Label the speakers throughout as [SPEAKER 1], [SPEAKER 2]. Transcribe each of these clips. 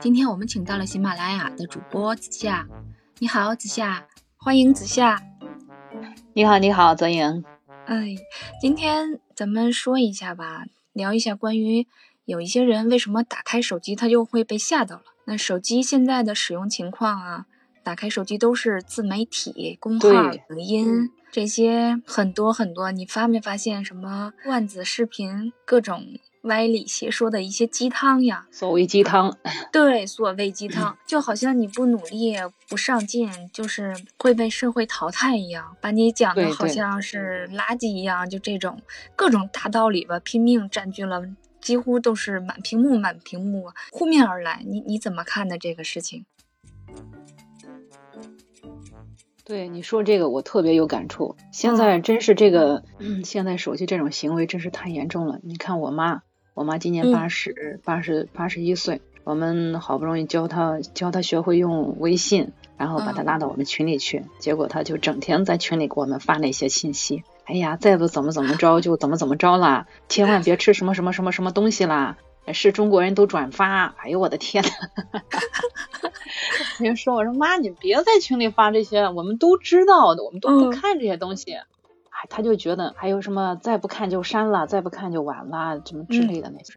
[SPEAKER 1] 今天我们请到了喜马拉雅的主播子夏，你好，子夏，欢迎子夏。
[SPEAKER 2] 你好，你好，泽莹。
[SPEAKER 1] 哎，今天咱们说一下吧，聊一下关于有一些人为什么打开手机他就会被吓到了。那手机现在的使用情况啊，打开手机都是自媒体、公号、抖音这些很多很多。你发没发现什么段子视频，各种？歪理邪说的一些鸡汤呀，
[SPEAKER 2] 所谓鸡汤，
[SPEAKER 1] 对，所谓鸡汤，就好像你不努力、不上进，就是会被社会淘汰一样，把你讲的好像是垃圾一样，就这种各种大道理吧，拼命占据了，几乎都是满屏幕、满屏幕扑面而来。你你怎么看的这个事情？
[SPEAKER 2] 对你说这个，我特别有感触。现在真是这个，现在手机这种行为真是太严重了。你看我妈。我妈今年八十八十八十一岁，我们好不容易教她教她学会用微信，然后把她拉到我们群里去，结果她就整天在群里给我们发那些信息。哎呀，再不怎么怎么着就怎么怎么着啦，千万别吃什么什么什么什么东西啦，是中国人都转发。哎呦我的天呐！人说我说妈，你别在群里发这些，我们都知道的，我们都不看这些东西。他就觉得还有什么再不看就删了，再不看就晚了，什么之类的那些。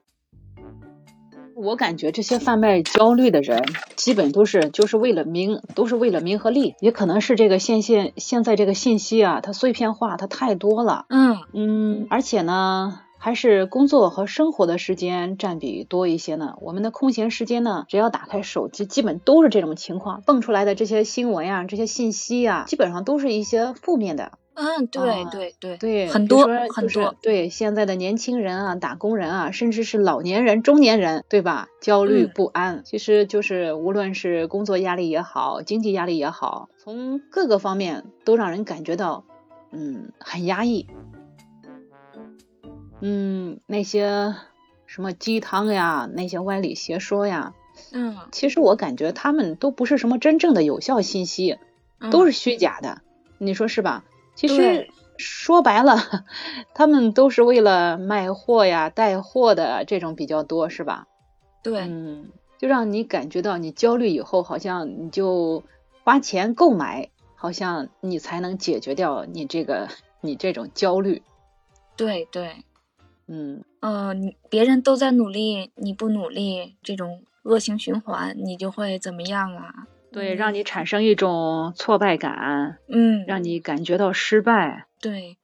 [SPEAKER 2] 我感觉这些贩卖焦虑的人，基本都是就是为了名，都是为了名和利。也可能是这个现现现在这个信息啊，它碎片化，它太多了。
[SPEAKER 1] 嗯
[SPEAKER 2] 嗯，而且呢，还是工作和生活的时间占比多一些呢。我们的空闲时间呢，只要打开手机，基本都是这种情况，蹦出来的这些新闻呀，这些信息呀，基本上都是一些负面的。
[SPEAKER 1] 嗯，对对
[SPEAKER 2] 对
[SPEAKER 1] 对，很多
[SPEAKER 2] 很多。对现在的年轻人啊，打工人啊，甚至是老年人、中年人，对吧？焦虑不安，其实就是无论是工作压力也好，经济压力也好，从各个方面都让人感觉到，嗯，很压抑。嗯，那些什么鸡汤呀，那些歪理邪说呀，
[SPEAKER 1] 嗯，
[SPEAKER 2] 其实我感觉他们都不是什么真正的有效信息，都是虚假的，你说是吧？其实说白了，他们都是为了卖货呀、带货的这种比较多，是吧？
[SPEAKER 1] 对，
[SPEAKER 2] 嗯，就让你感觉到你焦虑以后，好像你就花钱购买，好像你才能解决掉你这个 你这种焦虑。
[SPEAKER 1] 对对，
[SPEAKER 2] 嗯
[SPEAKER 1] 呃，你别人都在努力，你不努力，这种恶性循环，你就会怎么样啊？
[SPEAKER 2] 对，让你产生一种挫败感，
[SPEAKER 1] 嗯，
[SPEAKER 2] 让你感觉到失败。
[SPEAKER 1] 对，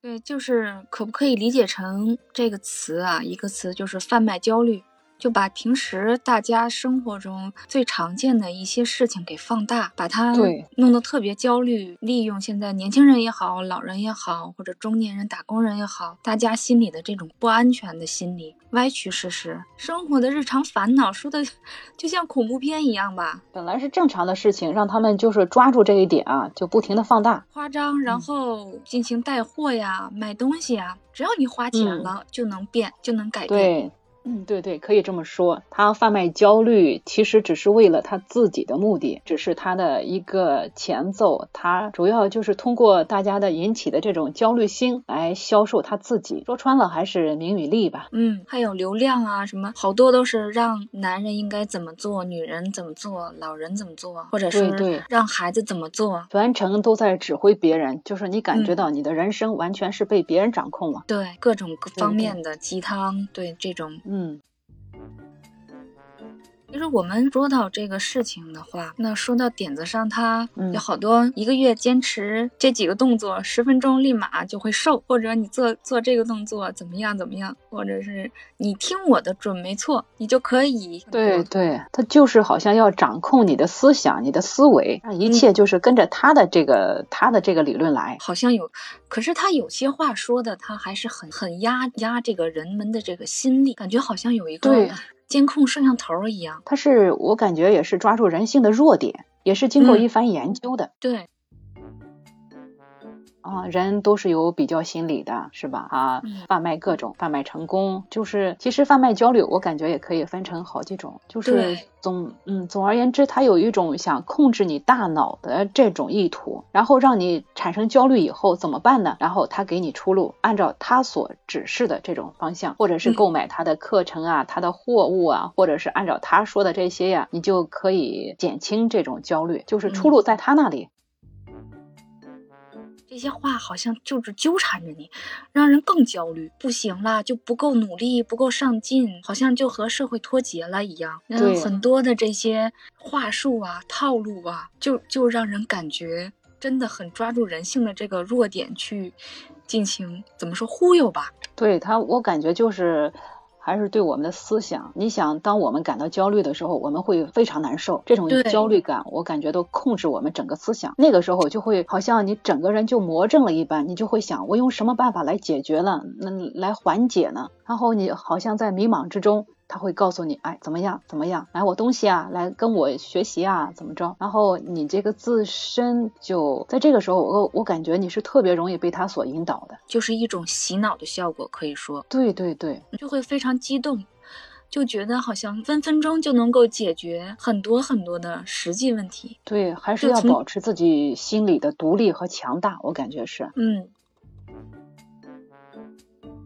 [SPEAKER 1] 对，就是可不可以理解成这个词啊？一个词就是贩卖焦虑。就把平时大家生活中最常见的一些事情给放大，把它弄得特别焦虑，利用现在年轻人也好，老人也好，或者中年人、打工人也好，大家心里的这种不安全的心理，歪曲事实，生活的日常烦恼说的 就像恐怖片一样吧。
[SPEAKER 2] 本来是正常的事情，让他们就是抓住这一点啊，就不停的放大、
[SPEAKER 1] 夸张，然后进行带货呀、买东西啊，只要你花钱了，就能变，就能改
[SPEAKER 2] 变。嗯，对对，可以这么说。他贩卖焦虑，其实只是为了他自己的目的，只是他的一个前奏。他主要就是通过大家的引起的这种焦虑心来销售他自己。说穿了，还是名与利吧。
[SPEAKER 1] 嗯，还有流量啊，什么好多都是让男人应该怎么做，女人怎么做，老人怎么做，或者是对让孩子怎么做，
[SPEAKER 2] 全程都在指挥别人。就是你感觉到你的人生完全是被别人掌控了。
[SPEAKER 1] 对，各种各方面的鸡汤，对这种。
[SPEAKER 2] 嗯。
[SPEAKER 1] 其实我们说到这个事情的话，那说到点子上，他有好多一个月坚持这几个动作，十分钟立马就会瘦，或者你做做这个动作怎么样怎么样，或者是你听我的准没错，你就可以。
[SPEAKER 2] 对对，他就是好像要掌控你的思想、你的思维，让一切就是跟着他的这个他的这个理论来。
[SPEAKER 1] 好像有，可是他有些话说的，他还是很很压压这个人们的这个心力，感觉好像有一个。监控摄像头一样，
[SPEAKER 2] 它是我感觉也是抓住人性的弱点，也是经过一番研究的。
[SPEAKER 1] 对，
[SPEAKER 2] 啊，人都是有比较心理的，是吧？啊，贩卖各种，贩卖成功，就是其实贩卖焦虑，我感觉也可以分成好几种，就是总嗯，总而言之，他有一种想控制你大脑的这种意图，然后让你产生焦虑以后怎么办呢？然后他给你出路，按照他所指示的这种方向，或者是购买他的课程啊，他的货物啊，或者是按照他说的这些呀，你就可以减轻这种焦虑，就是出路在他那里。
[SPEAKER 1] 这些话好像就是纠缠着你，让人更焦虑。不行了，就不够努力，不够上进，好像就和社会脱节了一样。
[SPEAKER 2] 对，
[SPEAKER 1] 很多的这些话术啊、套路啊，就就让人感觉真的很抓住人性的这个弱点去进行怎么说忽悠吧？
[SPEAKER 2] 对他，我感觉就是。还是对我们的思想，你想，当我们感到焦虑的时候，我们会非常难受。这种焦虑感，我感觉都控制我们整个思想。那个时候就会好像你整个人就魔怔了一般，你就会想，我用什么办法来解决呢？那来缓解呢？然后你好像在迷茫之中。他会告诉你，哎，怎么样，怎么样，买我东西啊，来跟我学习啊，怎么着？然后你这个自身就在这个时候，我我感觉你是特别容易被他所引导的，
[SPEAKER 1] 就是一种洗脑的效果，可以说，
[SPEAKER 2] 对对对，
[SPEAKER 1] 就会非常激动，就觉得好像分分钟就能够解决很多很多的实际问题。
[SPEAKER 2] 对，还是要保持自己心理的独立和强大，我感觉是，
[SPEAKER 1] 嗯。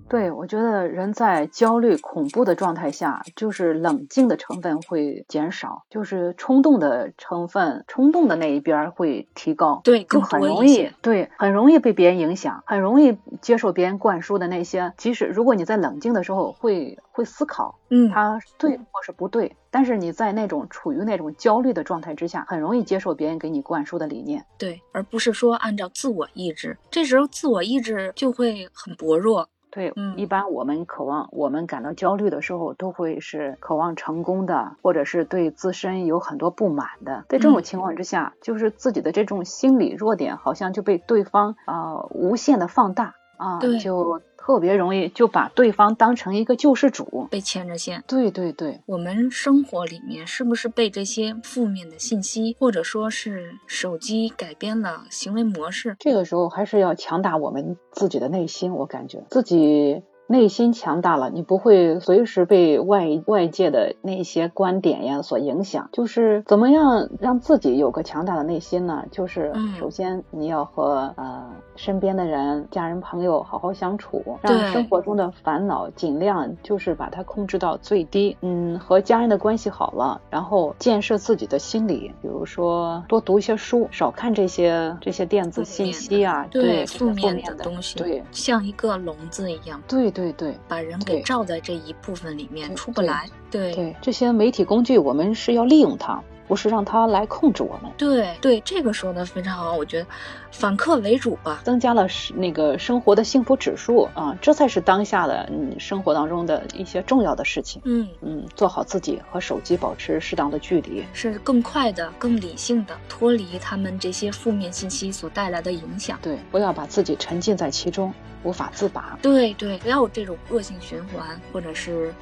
[SPEAKER 2] 对，我觉得人在焦虑、恐怖的状态下，就是冷静的成分会减少，就是冲动的成分，冲动的那一边会提高。
[SPEAKER 1] 对，
[SPEAKER 2] 就很容易，对，很容易被别人影响，很容易接受别人灌输的那些。即使如果你在冷静的时候会会思考，
[SPEAKER 1] 嗯，
[SPEAKER 2] 他对或是不对，但是你在那种处于那种焦虑的状态之下，很容易接受别人给你灌输的理念。
[SPEAKER 1] 对，而不是说按照自我意志，这时候自我意志就会很薄弱。
[SPEAKER 2] 对，一般我们渴望，我们感到焦虑的时候，都会是渴望成功的，或者是对自身有很多不满的。在这种情况之下，就是自己的这种心理弱点，好像就被对方啊无限的放大啊，就。特别容易就把对方当成一个救世主，
[SPEAKER 1] 被牵着线。
[SPEAKER 2] 对对对，
[SPEAKER 1] 我们生活里面是不是被这些负面的信息，或者说是手机改变了行为模式？
[SPEAKER 2] 这个时候还是要强大我们自己的内心，我感觉自己。内心强大了，你不会随时被外外界的那些观点呀所影响。就是怎么样让自己有个强大的内心呢？就是首先你要和呃身边的人、家人、朋友好好相处，让生活中的烦恼尽量就是把它控制到最低。嗯，和家人的关系好了，然后建设自己的心理，比如说多读一些书，少看这些这些电子信息啊，对负
[SPEAKER 1] 面的东西，
[SPEAKER 2] 对，
[SPEAKER 1] 像一个笼子一样。
[SPEAKER 2] 对。对对，
[SPEAKER 1] 把人给罩在这一部分里面，出不来。
[SPEAKER 2] 对对，这些媒体工具，我们是要利用它。不是让他来控制我们。
[SPEAKER 1] 对对，这个说的非常好，我觉得反客为主吧，
[SPEAKER 2] 增加了那个生活的幸福指数啊，这才是当下的嗯生活当中的一些重要的事情。
[SPEAKER 1] 嗯
[SPEAKER 2] 嗯，做好自己和手机保持适当的距离，
[SPEAKER 1] 是更快的、更理性的脱离他们这些负面信息所带来的影响。
[SPEAKER 2] 对，不要把自己沉浸在其中，无法自拔。
[SPEAKER 1] 对对，不要有这种恶性循环，或者是。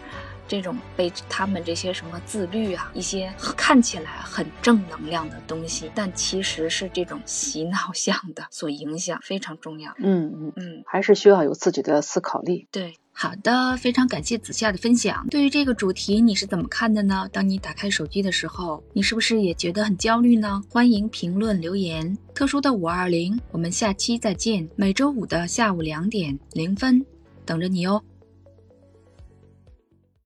[SPEAKER 1] 这种被他们这些什么自律啊，一些看起来很正能量的东西，但其实是这种洗脑 向的所影响，非常重要。
[SPEAKER 2] 嗯嗯嗯，还是需要有自己的思考力。
[SPEAKER 1] 对，好的，非常感谢子夏的分享。对于这个主题，你是怎么看的呢？当你打开手机的时候，你是不是也觉得很焦虑呢？欢迎评论留言。特殊的五二零，我们下期再见。每周五的下午两点零分，等着你哦。